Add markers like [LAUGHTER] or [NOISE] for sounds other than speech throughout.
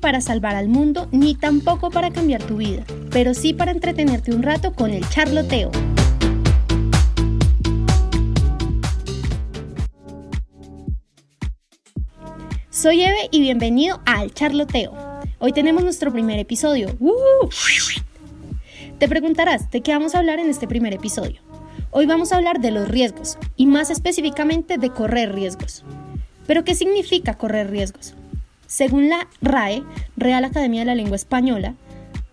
para salvar al mundo ni tampoco para cambiar tu vida, pero sí para entretenerte un rato con el charloteo. Soy Eve y bienvenido al charloteo. Hoy tenemos nuestro primer episodio. Te preguntarás, ¿de qué vamos a hablar en este primer episodio? Hoy vamos a hablar de los riesgos y más específicamente de correr riesgos. ¿Pero qué significa correr riesgos? Según la RAE, Real Academia de la Lengua Española,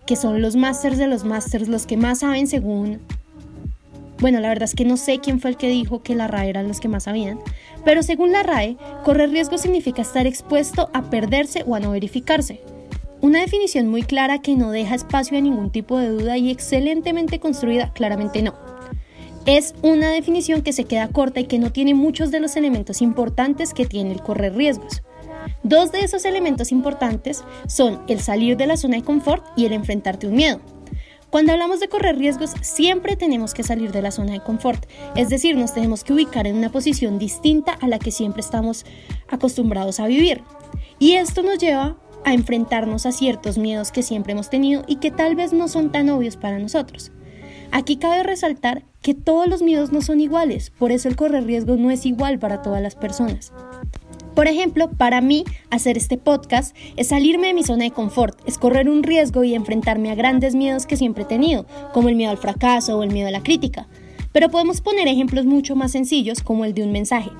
que son los másters de los másters, los que más saben según... Bueno, la verdad es que no sé quién fue el que dijo que la RAE eran los que más sabían, pero según la RAE, correr riesgos significa estar expuesto a perderse o a no verificarse. Una definición muy clara que no deja espacio a ningún tipo de duda y excelentemente construida, claramente no. Es una definición que se queda corta y que no tiene muchos de los elementos importantes que tiene el correr riesgos. Dos de esos elementos importantes son el salir de la zona de confort y el enfrentarte a un miedo. Cuando hablamos de correr riesgos, siempre tenemos que salir de la zona de confort, es decir, nos tenemos que ubicar en una posición distinta a la que siempre estamos acostumbrados a vivir. Y esto nos lleva a enfrentarnos a ciertos miedos que siempre hemos tenido y que tal vez no son tan obvios para nosotros. Aquí cabe resaltar que todos los miedos no son iguales, por eso el correr riesgos no es igual para todas las personas. Por ejemplo, para mí, hacer este podcast es salirme de mi zona de confort, es correr un riesgo y enfrentarme a grandes miedos que siempre he tenido, como el miedo al fracaso o el miedo a la crítica. Pero podemos poner ejemplos mucho más sencillos, como el de un mensaje.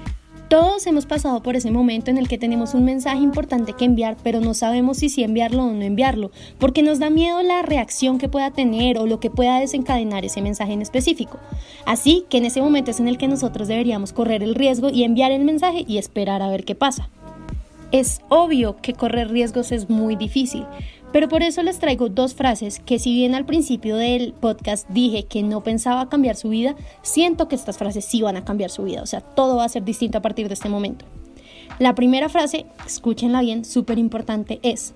Todos hemos pasado por ese momento en el que tenemos un mensaje importante que enviar, pero no sabemos si sí enviarlo o no enviarlo, porque nos da miedo la reacción que pueda tener o lo que pueda desencadenar ese mensaje en específico. Así que en ese momento es en el que nosotros deberíamos correr el riesgo y enviar el mensaje y esperar a ver qué pasa. Es obvio que correr riesgos es muy difícil, pero por eso les traigo dos frases que si bien al principio del podcast dije que no pensaba cambiar su vida, siento que estas frases sí van a cambiar su vida, o sea, todo va a ser distinto a partir de este momento. La primera frase, escúchenla bien, súper importante, es,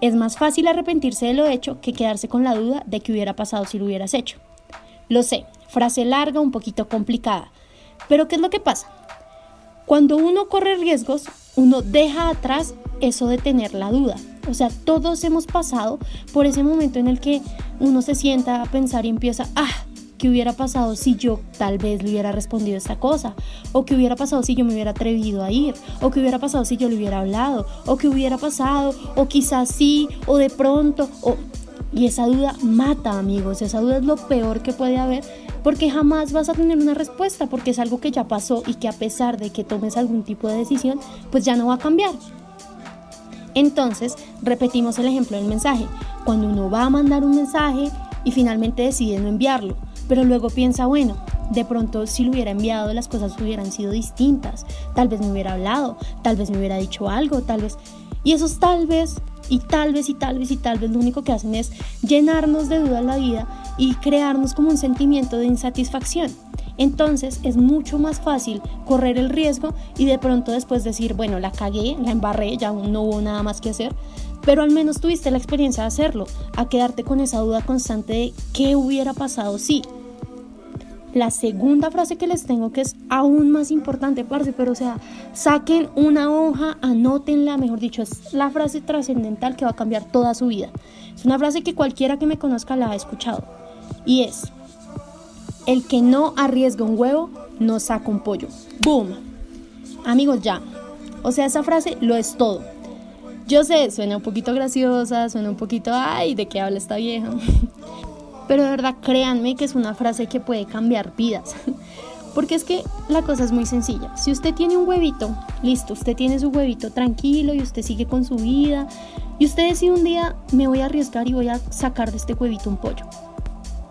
es más fácil arrepentirse de lo hecho que quedarse con la duda de que hubiera pasado si lo hubieras hecho. Lo sé, frase larga, un poquito complicada, pero ¿qué es lo que pasa? Cuando uno corre riesgos, uno deja atrás eso de tener la duda. O sea, todos hemos pasado por ese momento en el que uno se sienta a pensar y empieza, ah, ¿qué hubiera pasado si yo tal vez le hubiera respondido esta cosa? ¿O qué hubiera pasado si yo me hubiera atrevido a ir? ¿O qué hubiera pasado si yo le hubiera hablado? ¿O qué hubiera pasado? ¿O quizás sí? ¿O de pronto? O... Y esa duda mata, amigos. Esa duda es lo peor que puede haber porque jamás vas a tener una respuesta porque es algo que ya pasó y que a pesar de que tomes algún tipo de decisión, pues ya no va a cambiar. Entonces, repetimos el ejemplo del mensaje. Cuando uno va a mandar un mensaje y finalmente decide no enviarlo, pero luego piensa, bueno, de pronto si lo hubiera enviado las cosas hubieran sido distintas. Tal vez me hubiera hablado, tal vez me hubiera dicho algo, tal vez... Y esos tal vez y tal vez y tal vez y tal vez lo único que hacen es llenarnos de duda en la vida y crearnos como un sentimiento de insatisfacción. Entonces es mucho más fácil correr el riesgo y de pronto después decir, bueno, la cagué, la embarré, ya no hubo nada más que hacer, pero al menos tuviste la experiencia de hacerlo, a quedarte con esa duda constante de qué hubiera pasado si. La segunda frase que les tengo que es aún más importante, parce, pero o sea, saquen una hoja, anótenla, mejor dicho, es la frase trascendental que va a cambiar toda su vida. Es una frase que cualquiera que me conozca la ha escuchado. Y es, el que no arriesga un huevo, no saca un pollo. ¡Boom! Amigos, ya. O sea, esa frase lo es todo. Yo sé, suena un poquito graciosa, suena un poquito, ay, ¿de qué habla esta vieja? [LAUGHS] Pero de verdad, créanme que es una frase que puede cambiar vidas. [LAUGHS] Porque es que la cosa es muy sencilla. Si usted tiene un huevito, listo, usted tiene su huevito tranquilo y usted sigue con su vida. Y usted decide un día, me voy a arriesgar y voy a sacar de este huevito un pollo.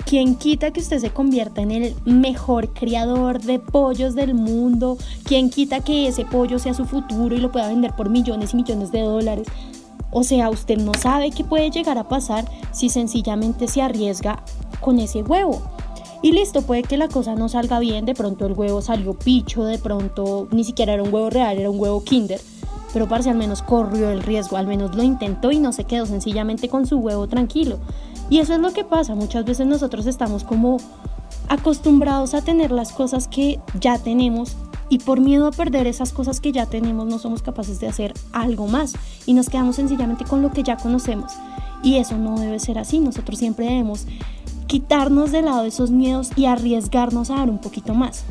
¿Quién quita que usted se convierta en el mejor criador de pollos del mundo? ¿Quién quita que ese pollo sea su futuro y lo pueda vender por millones y millones de dólares? O sea, usted no sabe qué puede llegar a pasar si sencillamente se arriesga con ese huevo. Y listo, puede que la cosa no salga bien, de pronto el huevo salió picho, de pronto ni siquiera era un huevo real, era un huevo kinder. Pero parce al menos corrió el riesgo, al menos lo intentó y no se quedó sencillamente con su huevo tranquilo. Y eso es lo que pasa, muchas veces nosotros estamos como acostumbrados a tener las cosas que ya tenemos Y por miedo a perder esas cosas que ya tenemos, no somos capaces de hacer algo más y nos quedamos sencillamente con lo que ya conocemos. Y eso no debe ser así. Nosotros siempre debemos quitarnos de lado esos miedos y arriesgarnos a dar un poquito más.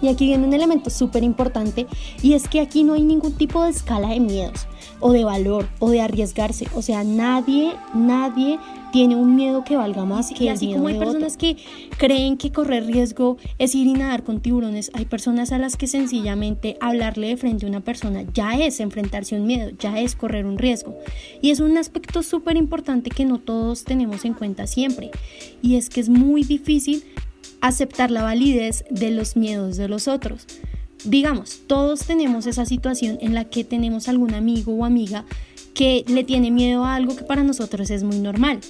Y aquí viene un elemento súper importante y es que aquí no hay ningún tipo de escala de miedos o de valor o de arriesgarse. O sea, nadie, nadie tiene un miedo que valga más que y así como hay personas que creen que correr riesgo es ir y nadar con tiburones, hay personas a las que sencillamente hablarle de frente a una persona ya es enfrentarse a un miedo, ya es correr un riesgo. Y es un aspecto súper importante que no todos tenemos en cuenta siempre. Y es que es muy difícil aceptar la validez de los miedos de los otros. Digamos, todos tenemos esa situación en la que tenemos algún amigo o amiga que le tiene miedo a algo que para nosotros es muy normal.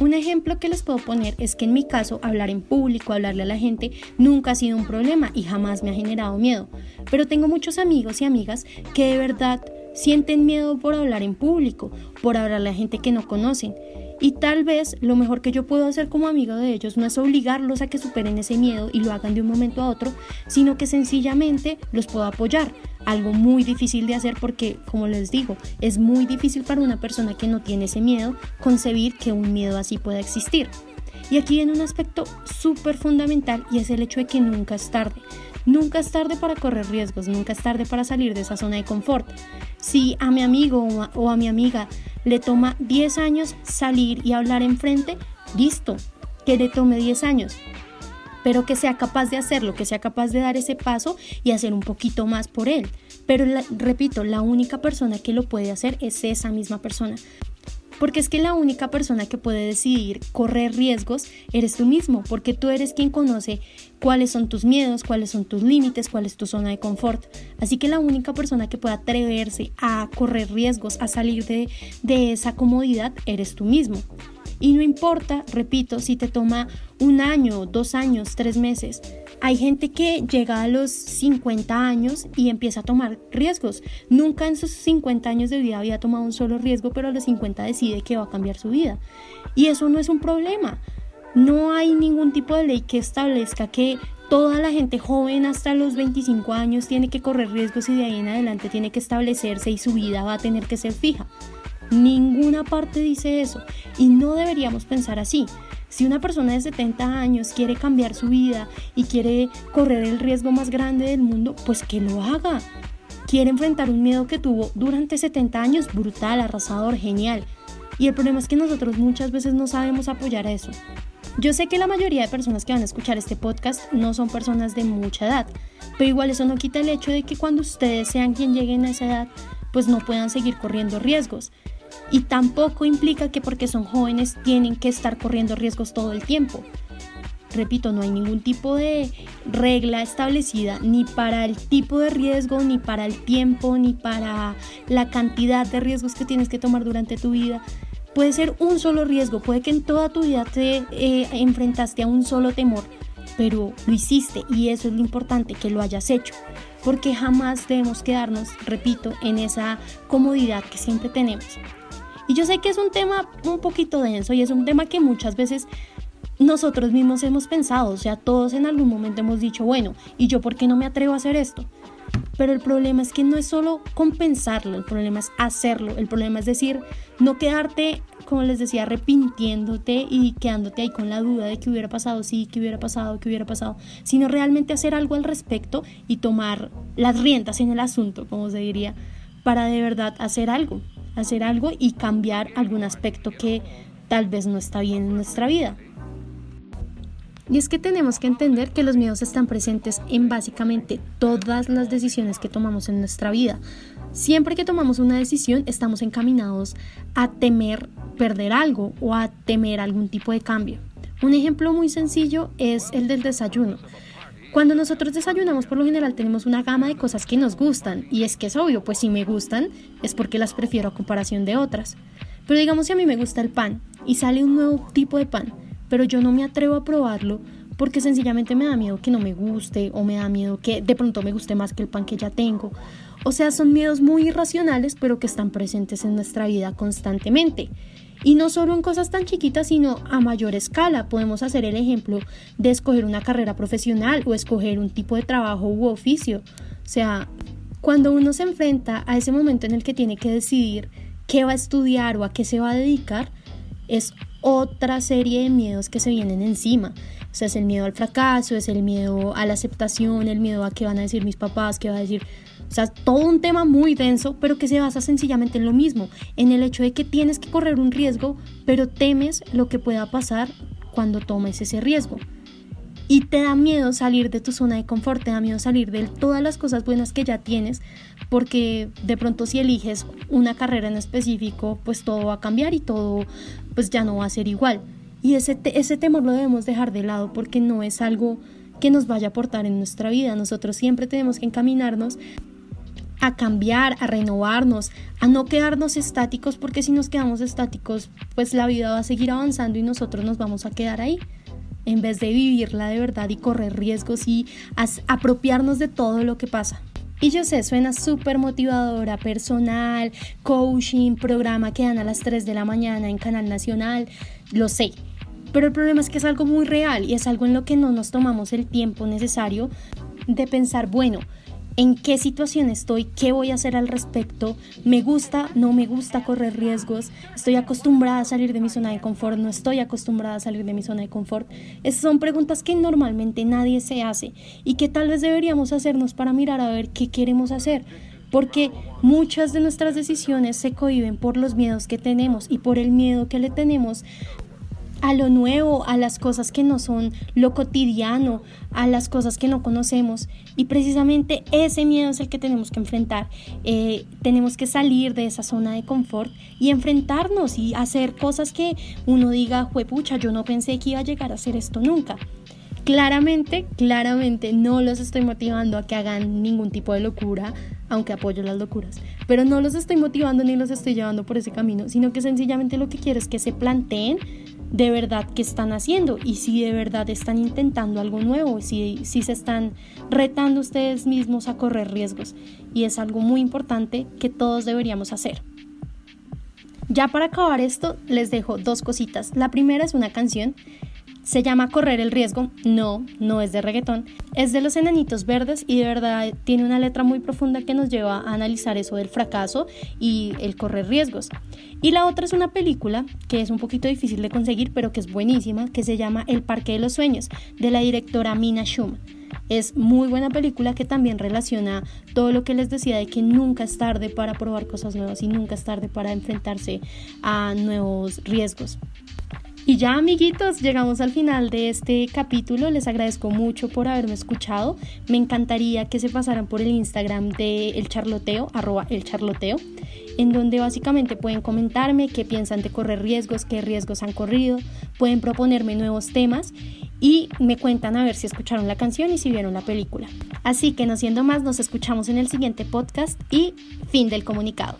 Un ejemplo que les puedo poner es que en mi caso hablar en público, hablarle a la gente, nunca ha sido un problema y jamás me ha generado miedo. Pero tengo muchos amigos y amigas que de verdad sienten miedo por hablar en público, por hablar a gente que no conocen. Y tal vez lo mejor que yo puedo hacer como amigo de ellos no es obligarlos a que superen ese miedo y lo hagan de un momento a otro, sino que sencillamente los puedo apoyar. Algo muy difícil de hacer porque, como les digo, es muy difícil para una persona que no tiene ese miedo concebir que un miedo así pueda existir. Y aquí viene un aspecto súper fundamental y es el hecho de que nunca es tarde. Nunca es tarde para correr riesgos, nunca es tarde para salir de esa zona de confort. Si a mi amigo o a mi amiga le toma 10 años salir y hablar enfrente, listo, que le tome 10 años, pero que sea capaz de hacerlo, que sea capaz de dar ese paso y hacer un poquito más por él. Pero repito, la única persona que lo puede hacer es esa misma persona. Porque es que la única persona que puede decidir correr riesgos eres tú mismo, porque tú eres quien conoce cuáles son tus miedos, cuáles son tus límites, cuál es tu zona de confort. Así que la única persona que puede atreverse a correr riesgos, a salir de, de esa comodidad, eres tú mismo. Y no importa, repito, si te toma un año, dos años, tres meses. Hay gente que llega a los 50 años y empieza a tomar riesgos. Nunca en sus 50 años de vida había tomado un solo riesgo, pero a los 50 decide que va a cambiar su vida. Y eso no es un problema. No hay ningún tipo de ley que establezca que toda la gente joven hasta los 25 años tiene que correr riesgos y de ahí en adelante tiene que establecerse y su vida va a tener que ser fija. Ninguna parte dice eso y no deberíamos pensar así. Si una persona de 70 años quiere cambiar su vida y quiere correr el riesgo más grande del mundo, pues que lo haga. Quiere enfrentar un miedo que tuvo durante 70 años, brutal, arrasador, genial. Y el problema es que nosotros muchas veces no sabemos apoyar eso. Yo sé que la mayoría de personas que van a escuchar este podcast no son personas de mucha edad, pero igual eso no quita el hecho de que cuando ustedes sean quien lleguen a esa edad, pues no puedan seguir corriendo riesgos. Y tampoco implica que porque son jóvenes tienen que estar corriendo riesgos todo el tiempo. Repito, no hay ningún tipo de regla establecida ni para el tipo de riesgo, ni para el tiempo, ni para la cantidad de riesgos que tienes que tomar durante tu vida. Puede ser un solo riesgo, puede que en toda tu vida te eh, enfrentaste a un solo temor, pero lo hiciste y eso es lo importante, que lo hayas hecho, porque jamás debemos quedarnos, repito, en esa comodidad que siempre tenemos. Y yo sé que es un tema un poquito denso y es un tema que muchas veces nosotros mismos hemos pensado, o sea, todos en algún momento hemos dicho, bueno, ¿y yo por qué no me atrevo a hacer esto? Pero el problema es que no es solo compensarlo, el problema es hacerlo, el problema es decir, no quedarte, como les decía, arrepintiéndote y quedándote ahí con la duda de que hubiera pasado, sí, que hubiera pasado, que hubiera pasado, sino realmente hacer algo al respecto y tomar las riendas en el asunto, como se diría, para de verdad hacer algo hacer algo y cambiar algún aspecto que tal vez no está bien en nuestra vida. Y es que tenemos que entender que los miedos están presentes en básicamente todas las decisiones que tomamos en nuestra vida. Siempre que tomamos una decisión estamos encaminados a temer perder algo o a temer algún tipo de cambio. Un ejemplo muy sencillo es el del desayuno. Cuando nosotros desayunamos, por lo general tenemos una gama de cosas que nos gustan, y es que es obvio, pues si me gustan, es porque las prefiero a comparación de otras. Pero digamos si a mí me gusta el pan y sale un nuevo tipo de pan, pero yo no me atrevo a probarlo porque sencillamente me da miedo que no me guste o me da miedo que de pronto me guste más que el pan que ya tengo. O sea, son miedos muy irracionales, pero que están presentes en nuestra vida constantemente. Y no solo en cosas tan chiquitas, sino a mayor escala. Podemos hacer el ejemplo de escoger una carrera profesional o escoger un tipo de trabajo u oficio. O sea, cuando uno se enfrenta a ese momento en el que tiene que decidir qué va a estudiar o a qué se va a dedicar, es otra serie de miedos que se vienen encima. O sea, es el miedo al fracaso, es el miedo a la aceptación, el miedo a qué van a decir mis papás, qué va a decir o sea, todo un tema muy denso, pero que se basa sencillamente en lo mismo, en el hecho de que tienes que correr un riesgo, pero temes lo que pueda pasar cuando tomes ese riesgo. Y te da miedo salir de tu zona de confort, te da miedo salir de todas las cosas buenas que ya tienes, porque de pronto si eliges una carrera en específico, pues todo va a cambiar y todo pues ya no va a ser igual. Y ese, ese temor lo debemos dejar de lado porque no es algo que nos vaya a aportar en nuestra vida. Nosotros siempre tenemos que encaminarnos a cambiar, a renovarnos, a no quedarnos estáticos, porque si nos quedamos estáticos, pues la vida va a seguir avanzando y nosotros nos vamos a quedar ahí, en vez de vivirla de verdad y correr riesgos y apropiarnos de todo lo que pasa. Y yo sé, suena súper motivadora, personal, coaching, programa que dan a las 3 de la mañana en Canal Nacional, lo sé. Pero el problema es que es algo muy real y es algo en lo que no nos tomamos el tiempo necesario de pensar, bueno, en qué situación estoy, qué voy a hacer al respecto, me gusta, no me gusta correr riesgos, estoy acostumbrada a salir de mi zona de confort, no estoy acostumbrada a salir de mi zona de confort. Esas son preguntas que normalmente nadie se hace y que tal vez deberíamos hacernos para mirar a ver qué queremos hacer. Porque muchas de nuestras decisiones se cohiben por los miedos que tenemos y por el miedo que le tenemos a lo nuevo, a las cosas que no son lo cotidiano, a las cosas que no conocemos. Y precisamente ese miedo es el que tenemos que enfrentar. Eh, tenemos que salir de esa zona de confort y enfrentarnos y hacer cosas que uno diga, pucha, yo no pensé que iba a llegar a hacer esto nunca. Claramente, claramente no los estoy motivando a que hagan ningún tipo de locura, aunque apoyo las locuras, pero no los estoy motivando ni los estoy llevando por ese camino, sino que sencillamente lo que quiero es que se planteen de verdad qué están haciendo y si de verdad están intentando algo nuevo, si, si se están retando ustedes mismos a correr riesgos. Y es algo muy importante que todos deberíamos hacer. Ya para acabar esto, les dejo dos cositas. La primera es una canción se llama Correr el Riesgo. No, no es de reggaetón. Es de los enanitos verdes y de verdad tiene una letra muy profunda que nos lleva a analizar eso del fracaso y el correr riesgos. Y la otra es una película que es un poquito difícil de conseguir, pero que es buenísima, que se llama El Parque de los Sueños, de la directora Mina Schum. Es muy buena película que también relaciona todo lo que les decía de que nunca es tarde para probar cosas nuevas y nunca es tarde para enfrentarse a nuevos riesgos. Y ya amiguitos, llegamos al final de este capítulo. Les agradezco mucho por haberme escuchado. Me encantaría que se pasaran por el Instagram de El Charloteo, arroba El Charloteo, en donde básicamente pueden comentarme qué piensan de correr riesgos, qué riesgos han corrido, pueden proponerme nuevos temas y me cuentan a ver si escucharon la canción y si vieron la película. Así que no siendo más, nos escuchamos en el siguiente podcast y fin del comunicado.